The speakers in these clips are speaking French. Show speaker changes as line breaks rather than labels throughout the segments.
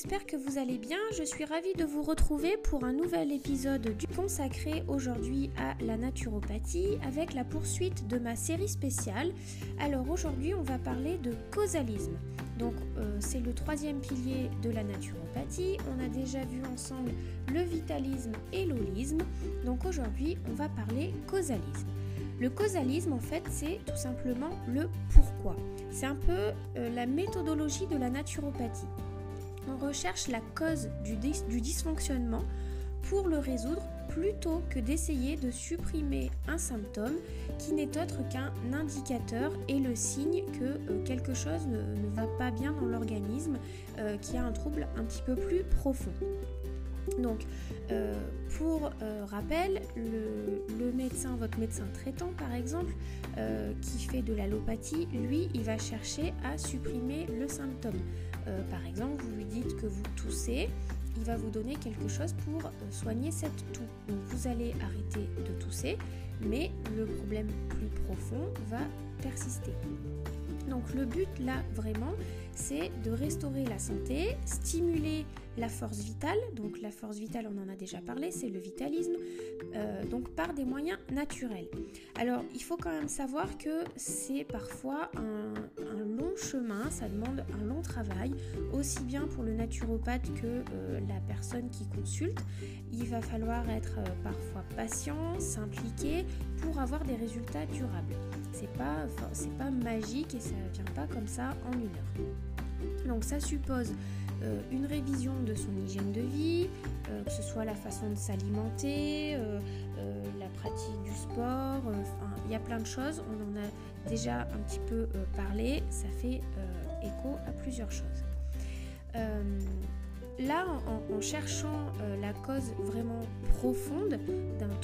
j'espère que vous allez bien. Je suis ravie de vous retrouver pour un nouvel épisode du consacré aujourd'hui à la naturopathie avec la poursuite de ma série spéciale. Alors aujourd'hui on va parler de causalisme. Donc euh, c'est le troisième pilier de la naturopathie. On a déjà vu ensemble le vitalisme et l'holisme. Donc aujourd'hui on va parler causalisme. Le causalisme, en fait, c'est tout simplement le pourquoi. C'est un peu euh, la méthodologie de la naturopathie. On recherche la cause du, dysfonctionnement pour le résoudre plutôt que d'essayer de supprimer un symptôme qui n'est autre qu'un indicateur et le signe que euh, quelque chose ne, va pas bien dans l'organisme, euh, qui a un trouble un petit peu plus profond. Donc, euh, pour euh, rappel, le, médecin, votre médecin traitant par exemple, euh, qui fait de l'allopathie, lui, il va chercher à supprimer le symptôme. par exemple, vous lui dites que vous toussez, il va vous donner quelque chose pour soigner cette toux. Donc, vous allez arrêter de tousser, mais le problème plus profond va persister. Donc le but là vraiment, c'est de restaurer la santé, stimuler la force vitale. Donc la force vitale, on en a déjà parlé, c'est le vitalisme, euh, donc par des moyens naturels. Alors il faut quand même savoir que c'est parfois un, long chemin, ça demande un long travail, aussi bien pour le naturopathe que euh, la personne qui consulte. Il va falloir être euh, parfois patient, s'impliquer pour avoir des résultats durables. C'est pas, c'est pas magique et ça vient pas comme ça en une heure. Donc ça suppose euh, une révision de son hygiène de vie, euh, que ce soit la façon de s'alimenter, euh, la pratique du sport, il y a plein de choses, on en a déjà un petit peu parlé, ça fait écho à plusieurs choses. Là, en, cherchant la cause vraiment profonde d'un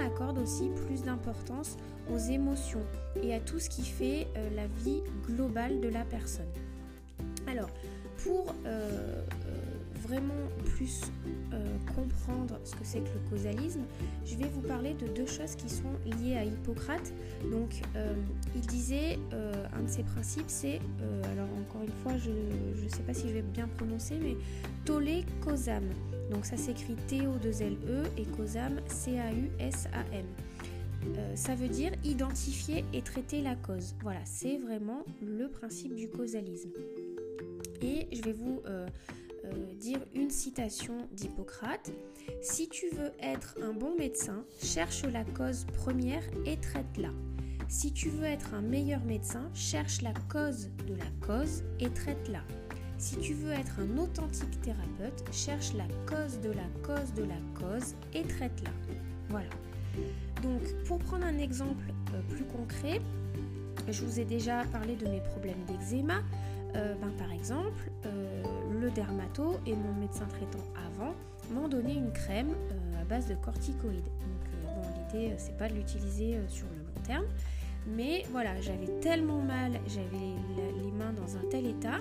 accorde aussi plus d'importance aux émotions et à tout ce qui fait la vie globale de la personne. Alors, pour euh, euh, vraiment plus euh, comprendre ce que c'est que le causalisme, je vais vous parler de deux choses qui sont liées à Hippocrate. Donc, il disait, un de ses principes, c'est, alors encore une fois, je ne sais pas si je vais bien prononcer, mais tolé causam. Donc ça s'écrit T-O-2-L-E et causam, C-A-U-S-A-M. ça veut dire identifier et traiter la cause. Voilà, c'est vraiment le principe du causalisme. Et je vais vous euh, euh, dire une citation d'Hippocrate. Si tu veux être un bon médecin, cherche la cause première et traite-la. Si tu veux être un meilleur médecin, cherche la cause de la cause et traite-la. Si tu veux être un authentique thérapeute, cherche la cause de la cause de la cause et traite-la. Voilà. Donc, pour prendre un exemple euh, plus concret, je vous ai déjà parlé de mes problèmes d'eczéma. Euh, ben, par exemple, euh, le dermato et mon médecin traitant avant m'ont donné une crème à base de corticoïdes. Donc, bon, l'idée, c'est pas de l'utiliser sur le long terme. Mais voilà, j'avais tellement mal, j'avais les mains dans un tel état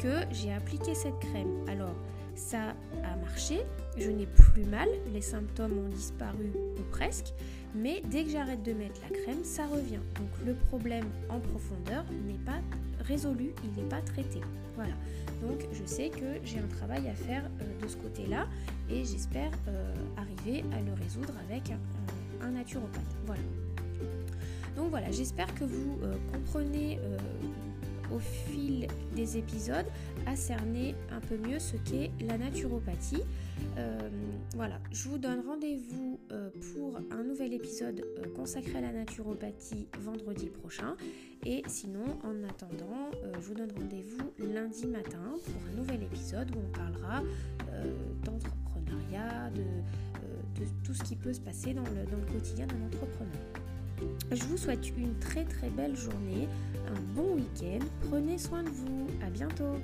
que j'ai appliqué cette crème. Alors, ça a marché, je n'ai plus mal, les symptômes ont disparu ou presque, mais dès que j'arrête de mettre la crème, ça revient. Donc le problème en profondeur n'est pas résolu, il n'est pas traité. Voilà. Donc je sais que j'ai un travail à faire euh, de ce côté-là et j'espère euh, arriver à le résoudre avec un, naturopathe. Voilà. Donc voilà, j'espère que vous euh, comprenez au fil des épisodes à cerner un peu mieux ce qu'est la naturopathie. Euh, voilà, je vous donne rendez-vous euh, pour un nouvel épisode euh, consacré à la naturopathie vendredi prochain. Et sinon, en attendant, je vous donne rendez-vous lundi matin pour un nouvel épisode où on parlera d'entrepreneuriat, de, tout ce qui peut se passer dans le quotidien d'un entrepreneur. Je vous souhaite une très très belle journée, un bon week-end, prenez soin de vous, à bientôt